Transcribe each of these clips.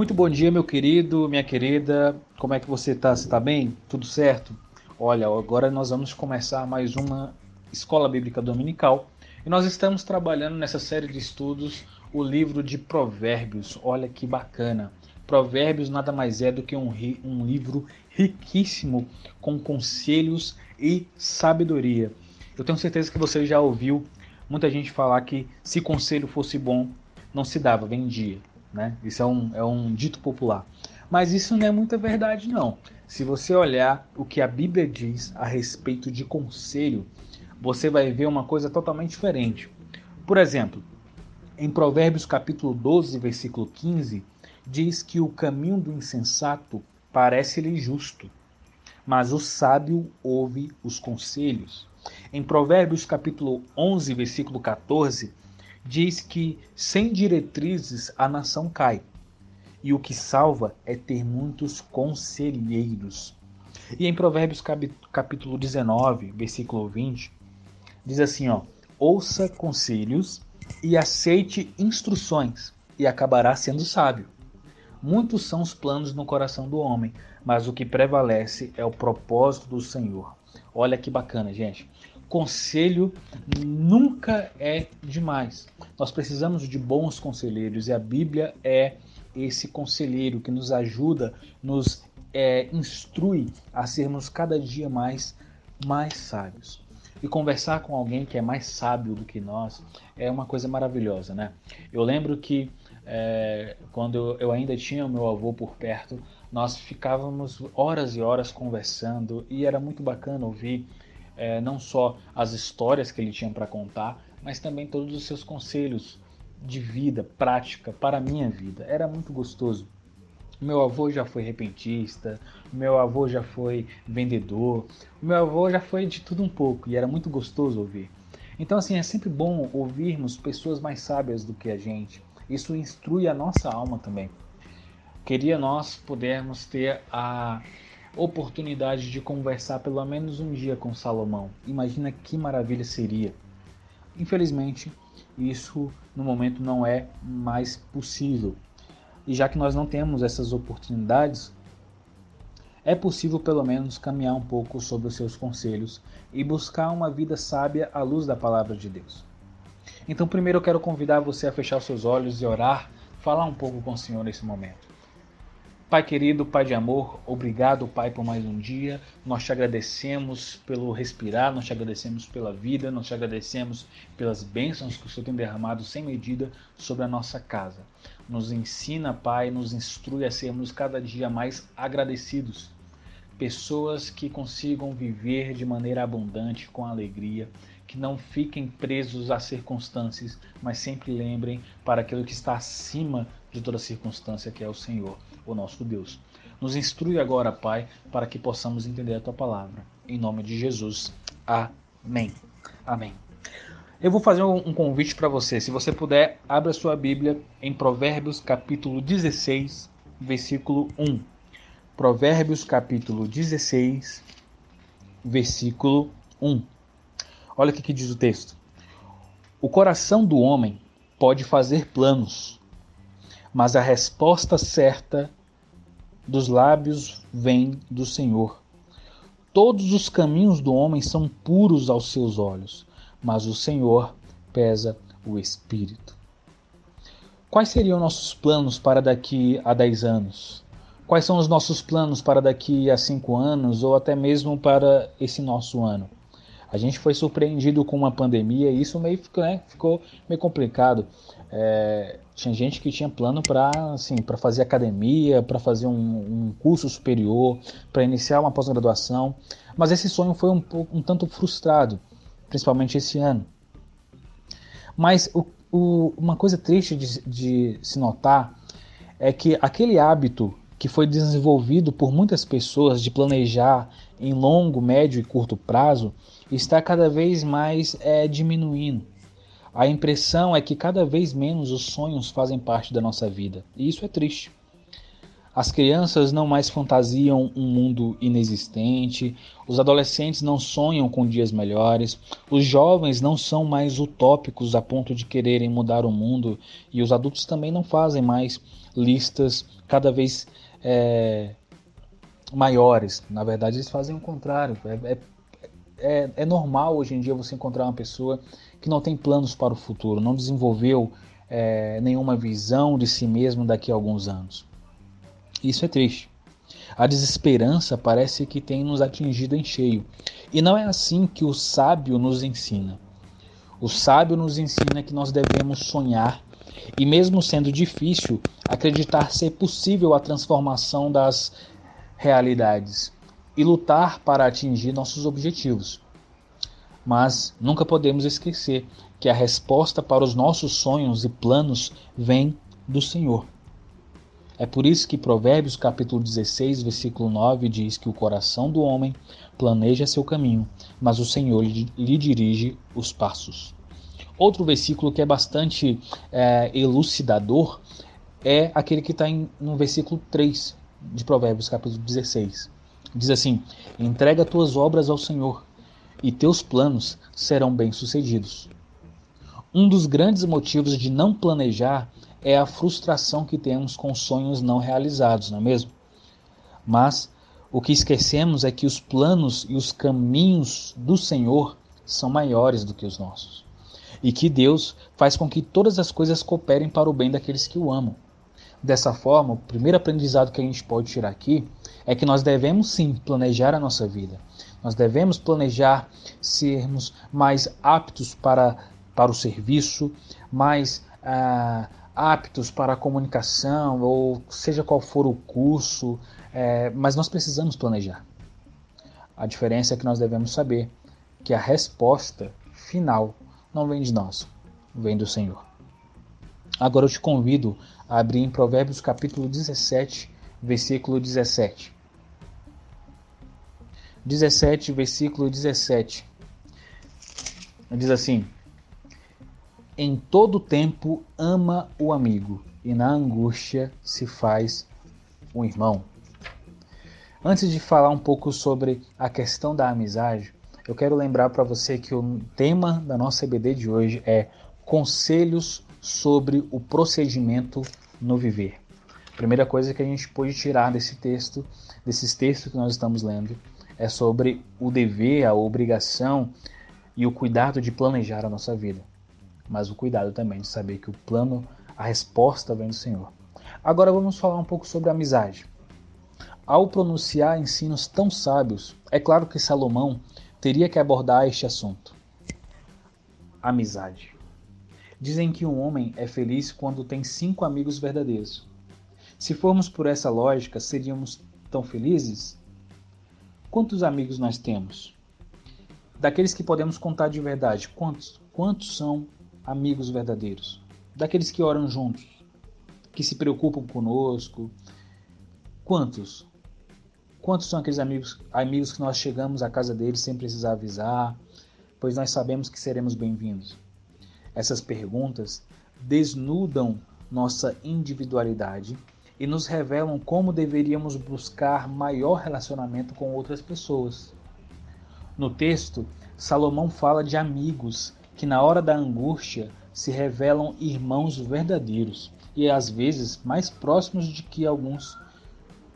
Muito bom dia, meu querido, minha querida. Como é que você está? Você está bem? Tudo certo? Olha, agora nós vamos começar mais uma Escola Bíblica Dominical e nós estamos trabalhando nessa série de estudos o livro de Provérbios. Olha que bacana. Provérbios nada mais é do que um, um livro riquíssimo com conselhos e sabedoria. Eu tenho certeza que você já ouviu muita gente falar que se conselho fosse bom, não se dava, vendia. Né? Isso é um, é um dito popular. Mas isso não é muita verdade, não. Se você olhar o que a Bíblia diz a respeito de conselho, você vai ver uma coisa totalmente diferente. Por exemplo, em Provérbios capítulo 12, versículo 15, diz que o caminho do insensato parece-lhe justo, mas o sábio ouve os conselhos. Em Provérbios capítulo 11, versículo 14, diz que sem diretrizes a nação cai, e o que salva é ter muitos conselheiros. E em Provérbios capítulo 19, versículo 20, diz assim, ó: Ouça conselhos e aceite instruções, e acabará sendo sábio. Muitos são os planos no coração do homem, mas o que prevalece é o propósito do Senhor. Olha que bacana, gente conselho nunca é demais. Nós precisamos de bons conselheiros e a Bíblia é esse conselheiro que nos ajuda, nos é, instrui a sermos cada dia mais, mais sábios. E conversar com alguém que é mais sábio do que nós é uma coisa maravilhosa, né? Eu lembro que é, quando eu ainda tinha o meu avô por perto, nós ficávamos horas e horas conversando e era muito bacana ouvir é, não só as histórias que ele tinha para contar, mas também todos os seus conselhos de vida, prática para a minha vida. Era muito gostoso. Meu avô já foi repentista, meu avô já foi vendedor, meu avô já foi de tudo um pouco e era muito gostoso ouvir. Então, assim, é sempre bom ouvirmos pessoas mais sábias do que a gente. Isso instrui a nossa alma também. Queria nós pudermos ter a oportunidade de conversar pelo menos um dia com Salomão. Imagina que maravilha seria. Infelizmente, isso no momento não é mais possível. E já que nós não temos essas oportunidades, é possível pelo menos caminhar um pouco sobre os seus conselhos e buscar uma vida sábia à luz da palavra de Deus. Então, primeiro eu quero convidar você a fechar seus olhos e orar, falar um pouco com o Senhor nesse momento. Pai querido, Pai de amor, obrigado, Pai, por mais um dia. Nós te agradecemos pelo respirar, nós te agradecemos pela vida, nós te agradecemos pelas bênçãos que o Senhor tem derramado sem medida sobre a nossa casa. Nos ensina, Pai, nos instrui a sermos cada dia mais agradecidos. Pessoas que consigam viver de maneira abundante, com alegria, que não fiquem presos às circunstâncias, mas sempre lembrem para aquilo que está acima de toda circunstância, que é o Senhor o nosso Deus. Nos instrui agora, Pai, para que possamos entender a tua palavra. Em nome de Jesus. Amém. Amém. Eu vou fazer um convite para você. Se você puder, abra sua Bíblia em Provérbios capítulo 16, versículo 1. Provérbios capítulo 16, versículo 1. Olha o que diz o texto. O coração do homem pode fazer planos, mas a resposta certa dos lábios vem do Senhor. Todos os caminhos do homem são puros aos seus olhos, mas o Senhor pesa o espírito. Quais seriam nossos planos para daqui a 10 anos? Quais são os nossos planos para daqui a 5 anos ou até mesmo para esse nosso ano? A gente foi surpreendido com uma pandemia e isso meio né, ficou meio complicado. É, tinha gente que tinha plano para assim, fazer academia, para fazer um, um, curso superior, para iniciar uma pós-graduação, mas esse sonho foi um, um tanto frustrado, principalmente esse ano. Mas o, o, uma coisa triste de, de se notar é que aquele hábito que foi desenvolvido por muitas pessoas de planejar em longo, médio e curto prazo está cada vez mais é, diminuindo. A impressão é que cada vez menos os sonhos fazem parte da nossa vida, e isso é triste. As crianças não mais fantasiam um mundo inexistente, os adolescentes não sonham com dias melhores, os jovens não são mais utópicos a ponto de quererem mudar o mundo e os adultos também não fazem mais listas cada vez é, maiores. Na verdade, eles fazem o contrário. É, é, é, é normal hoje em dia você encontrar uma pessoa que não tem planos para o futuro, não desenvolveu é, nenhuma visão de si mesmo daqui a alguns anos. Isso é triste. A desesperança parece que tem nos atingido em cheio. E não é assim que o sábio nos ensina. O sábio nos ensina que nós devemos sonhar e, mesmo sendo difícil, acreditar ser possível a transformação das realidades e lutar para atingir nossos objetivos. Mas nunca podemos esquecer que a resposta para os nossos sonhos e planos vem do Senhor. É por isso que Provérbios capítulo 16, versículo 9 diz que o coração do homem planeja seu caminho, mas o Senhor lhe dirige os passos. Outro versículo que é bastante é, elucidador é aquele que está no versículo 3 de Provérbios capítulo 16. Diz assim: Entrega tuas obras ao Senhor, e teus planos serão bem-sucedidos. Um dos grandes motivos de não planejar é a frustração que temos com sonhos não realizados, não é mesmo? Mas o que esquecemos é que os planos e os caminhos do Senhor são maiores do que os nossos. E que Deus faz com que todas as coisas cooperem para o bem daqueles que o amam. Dessa forma, o primeiro aprendizado que a gente pode tirar aqui é que nós devemos sim planejar a nossa vida. Nós devemos planejar sermos mais aptos para, para o serviço, mais ah, aptos para a comunicação, ou seja qual for o curso, é, mas nós precisamos planejar. A diferença é que nós devemos saber que a resposta final não vem de nós, vem do Senhor. Agora eu te convido a abrir em Provérbios capítulo 17, versículo 17. 17, versículo 17. Diz assim: em todo tempo ama o amigo, e na angústia se faz um irmão. Antes de falar um pouco sobre a questão da amizade, eu quero lembrar para você que o tema da nossa EBD de hoje é conselhos sobre o procedimento no viver. primeira coisa que a gente pode tirar desse texto, desses textos que nós estamos lendo, é sobre o dever, a obrigação e o cuidado de planejar a nossa vida mas o cuidado também de saber que o plano, a resposta vem do Senhor. Agora vamos falar um pouco sobre amizade. Ao pronunciar ensinos tão sábios, é claro que Salomão teria que abordar este assunto. Amizade. Dizem que um homem é feliz quando tem cinco amigos verdadeiros. Se formos por essa lógica, seríamos tão felizes? Quantos amigos nós temos? Daqueles que podemos contar de verdade, quantos? Quantos são amigos verdadeiros, daqueles que oram juntos, que se preocupam conosco. Quantos? Quantos são aqueles amigos, amigos que nós chegamos à casa deles sem precisar avisar, pois nós sabemos que seremos bem-vindos? Essas perguntas desnudam nossa individualidade e nos revelam como deveríamos buscar maior relacionamento com outras pessoas. No texto, Salomão fala de amigos que na hora da angústia se revelam irmãos verdadeiros e às vezes mais próximos de que alguns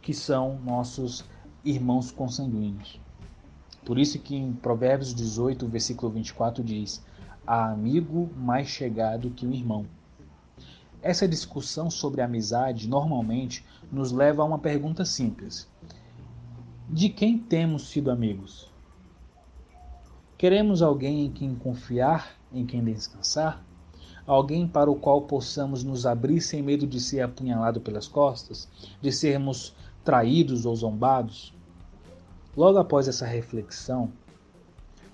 que são nossos irmãos consanguíneos. Por isso que em Provérbios 18, versículo 24 diz: há amigo mais chegado que o irmão. Essa discussão sobre amizade normalmente nos leva a uma pergunta simples: de quem temos sido amigos? Queremos alguém em quem confiar, em quem descansar? Alguém para o qual possamos nos abrir sem medo de ser apunhalado pelas costas, de sermos traídos ou zombados? Logo após essa reflexão,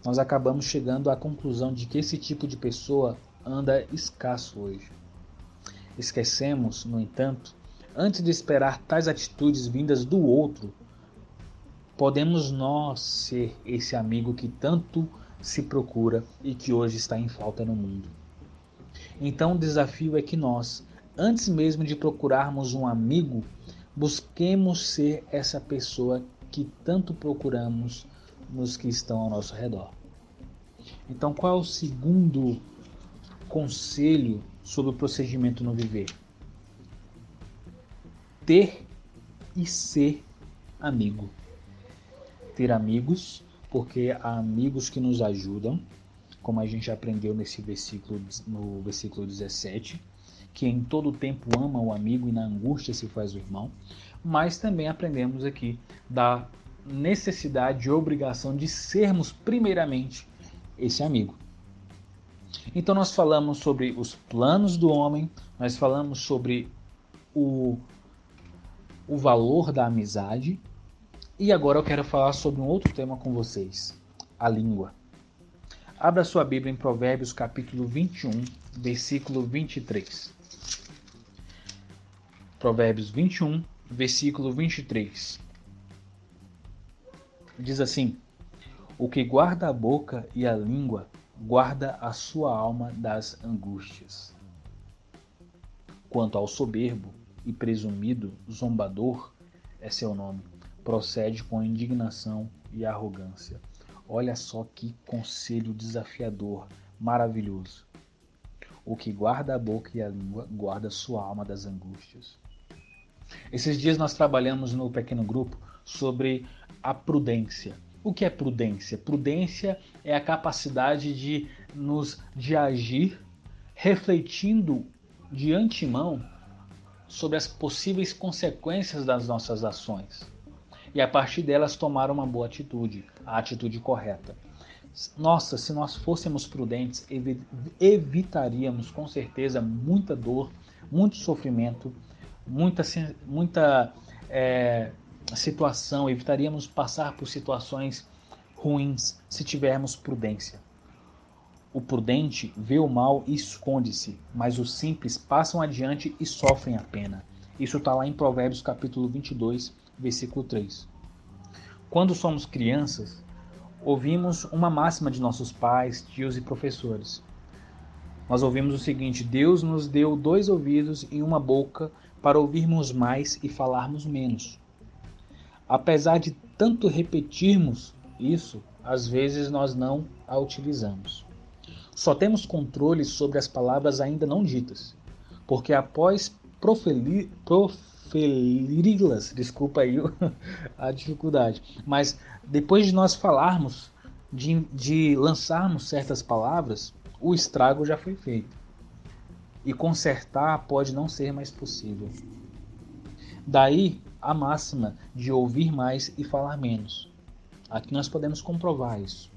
nós acabamos chegando à conclusão de que esse tipo de pessoa anda escasso hoje. Esquecemos, no entanto, antes de esperar tais atitudes vindas do outro, Podemos nós ser esse amigo que tanto se procura e que hoje está em falta no mundo. Então o desafio é que nós, antes mesmo de procurarmos um amigo, Busquemos ser essa pessoa que tanto procuramos nos que estão ao nosso redor. Então, qual é o segundo conselho sobre o procedimento no viver? Ter e ser amigo. Ter amigos, porque há amigos que nos ajudam, como a gente aprendeu nesse versículo, no versículo 17 que em todo tempo ama o amigo e na angústia se faz o irmão, mas também aprendemos aqui da necessidade e obrigação de sermos primeiramente esse amigo. Então nós falamos sobre os planos do homem, nós falamos sobre o, o valor da amizade e agora eu quero falar sobre um outro tema com vocês, a língua. Abra sua Bíblia em Provérbios capítulo 21, versículo 23. Provérbios 21, versículo 23. Diz assim: O que guarda a boca e a língua, guarda a sua alma das angústias. Quanto ao soberbo e presumido zombador, é seu nome, procede com indignação e arrogância. Olha só que conselho desafiador, maravilhoso. O que guarda a boca e a língua, guarda sua alma das angústias. Esses dias nós trabalhamos no pequeno grupo sobre a prudência. O que é prudência? Prudência é a capacidade de nos de agir refletindo de antemão sobre as possíveis consequências das nossas ações e a partir delas tomar uma boa atitude, a atitude correta. Nossa, se nós fôssemos prudentes, evitaríamos com certeza muita dor, muito sofrimento, muita, muita é, situação, evitaríamos passar por situações ruins se tivermos prudência. O prudente vê o mal e esconde-se, mas os simples passam adiante e sofrem a pena. Isso está lá em Provérbios capítulo 22, versículo 3. Quando somos crianças, ouvimos uma máxima de nossos pais, tios e professores. Nós ouvimos o seguinte: Deus nos deu dois ouvidos e uma boca para ouvirmos mais e falarmos menos. Apesar de tanto repetirmos isso, às vezes nós não a utilizamos. Só temos controle sobre as palavras ainda não ditas, porque após proferi-las, desculpa aí a dificuldade, mas depois de nós falarmos, de, de lançarmos certas palavras, o estrago já foi feito e consertar pode não ser mais possível. Daí a máxima de ouvir mais e falar menos. Aqui nós podemos comprovar isso.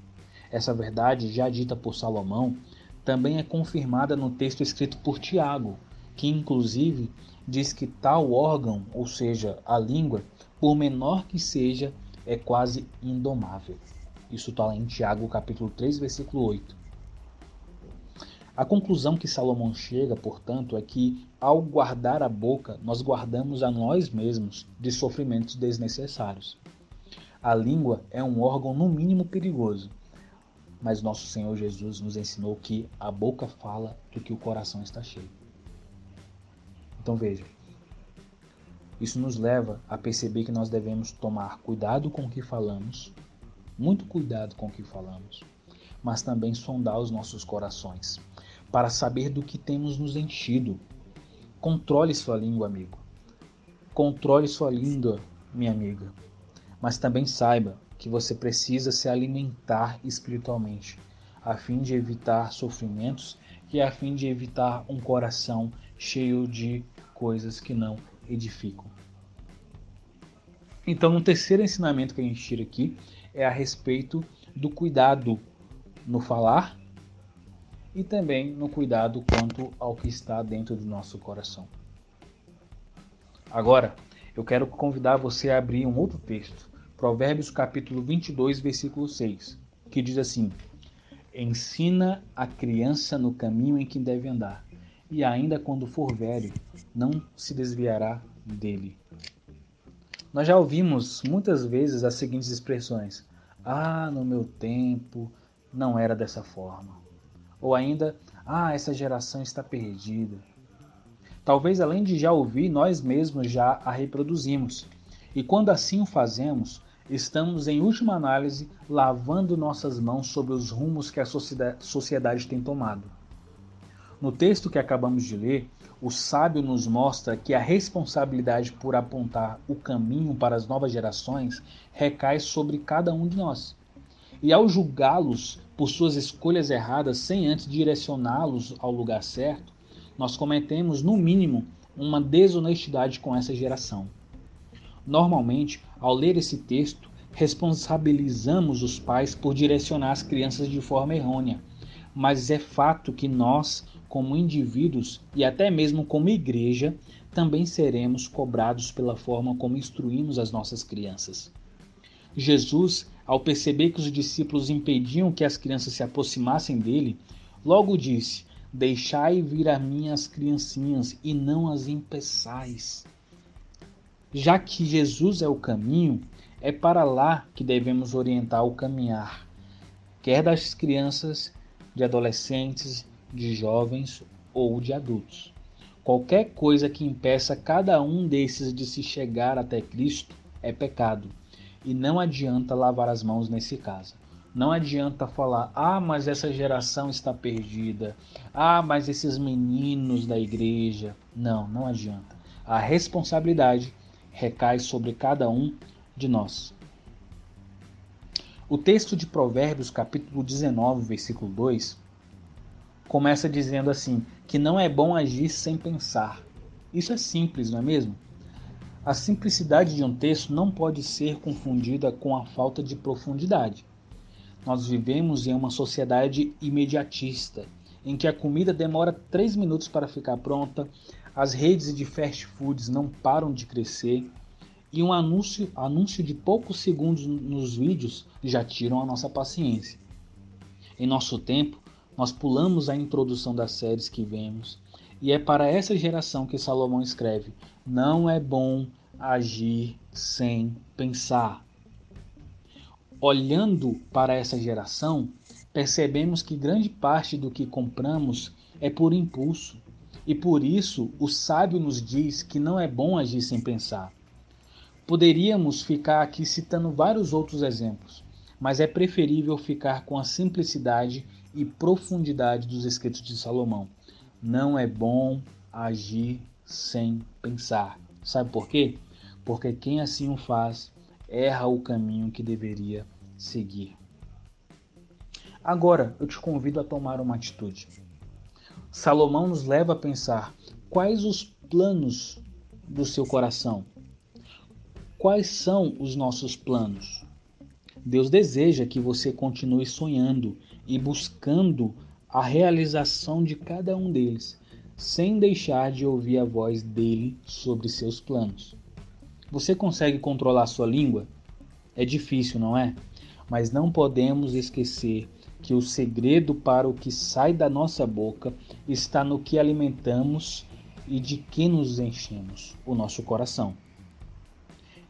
Essa verdade, já dita por Salomão, também é confirmada no texto escrito por Tiago, que inclusive diz que tal órgão, ou seja, a língua, por menor que seja, é quase indomável. Isso está lá em Tiago capítulo 3, versículo 8. A conclusão que Salomão chega, portanto, é que ao guardar a boca, nós guardamos a nós mesmos de sofrimentos desnecessários. A língua é um órgão no mínimo perigoso, mas nosso Senhor Jesus nos ensinou que a boca fala do que o coração está cheio. Então veja, isso nos leva a perceber que nós devemos tomar cuidado com o que falamos, muito cuidado com o que falamos, mas também sondar os nossos corações para saber do que temos nos enchido. Controle sua língua, amigo. Controle sua língua, minha amiga. Mas também saiba que você precisa se alimentar espiritualmente, a fim de evitar sofrimentos e a fim de evitar um coração cheio de coisas que não edificam. Então, um terceiro ensinamento que a gente tira aqui é a respeito do cuidado no falar e também no cuidado quanto ao que está dentro do nosso coração. Agora, eu quero convidar você a abrir um outro texto, Provérbios capítulo 22, versículo 6, que diz assim: Ensina a criança no caminho em que deve andar, e ainda quando for velho, não se desviará dele. Nós já ouvimos muitas vezes as seguintes expressões: Ah, no meu tempo não era dessa forma. Ou ainda, ah, essa geração está perdida. Talvez além de já ouvir, nós mesmos já a reproduzimos. E quando assim o fazemos, estamos, em última análise, lavando nossas mãos sobre os rumos que a sociedade tem tomado. No texto que acabamos de ler, o sábio nos mostra que a responsabilidade por apontar o caminho para as novas gerações recai sobre cada um de nós. E ao julgá-los por suas escolhas erradas sem antes direcioná-los ao lugar certo, nós cometemos, no mínimo, uma desonestidade com essa geração. Normalmente, ao ler esse texto, responsabilizamos os pais por direcionar as crianças de forma errônea, mas é fato que nós, como indivíduos e até mesmo como igreja, também seremos cobrados pela forma como instruímos as nossas crianças. Jesus, ao perceber que os discípulos impediam que as crianças se aproximassem dele, logo disse: Deixai vir a minhas criancinhas e não as impeçais. Já que Jesus é o caminho, é para lá que devemos orientar o caminhar, quer das crianças, de adolescentes, de jovens ou de adultos. Qualquer coisa que impeça cada um desses de se chegar até Cristo é pecado, e não adianta lavar as mãos nesse caso. Não adianta falar, ah, mas essa geração está perdida. Ah, mas esses meninos da igreja. Não, não adianta. A responsabilidade recai sobre cada um de nós. O texto de Provérbios, capítulo 19, versículo 2, começa dizendo assim: que não é bom agir sem pensar. Isso é simples, não é mesmo? A simplicidade de um texto não pode ser confundida com a falta de profundidade. Nós vivemos em uma sociedade imediatista, em que a comida demora três minutos para ficar pronta, as redes de fast foods não param de crescer e um anúncio, anúncio de poucos segundos nos vídeos já tiram a nossa paciência. Em nosso tempo, nós pulamos a introdução das séries que vemos, e é para essa geração que Salomão escreve: não é bom agir sem pensar olhando para essa geração, percebemos que grande parte do que compramos é por impulso. E por isso o sábio nos diz que não é bom agir sem pensar. Poderíamos ficar aqui citando vários outros exemplos, mas é preferível ficar com a simplicidade e profundidade dos escritos de Salomão. Não é bom agir sem pensar. Sabe por quê? Porque quem assim o faz erra o caminho que deveria seguir. Agora eu te convido a tomar uma atitude. Salomão nos leva a pensar quais os planos do seu coração. Quais são os nossos planos? Deus deseja que você continue sonhando e buscando a realização de cada um deles, sem deixar de ouvir a voz dele sobre seus planos. Você consegue controlar sua língua? É difícil, não é? Mas não podemos esquecer que o segredo para o que sai da nossa boca está no que alimentamos e de que nos enchemos o nosso coração.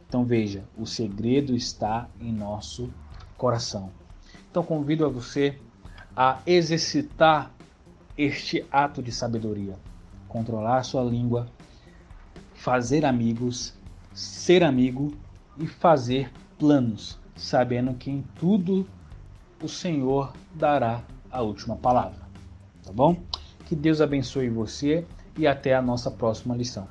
Então veja, o segredo está em nosso coração. Então convido a você a exercitar este ato de sabedoria, controlar sua língua, fazer amigos ser amigo e fazer planos, sabendo que em tudo o Senhor dará a última palavra. Tá bom? Que Deus abençoe você e até a nossa próxima lição.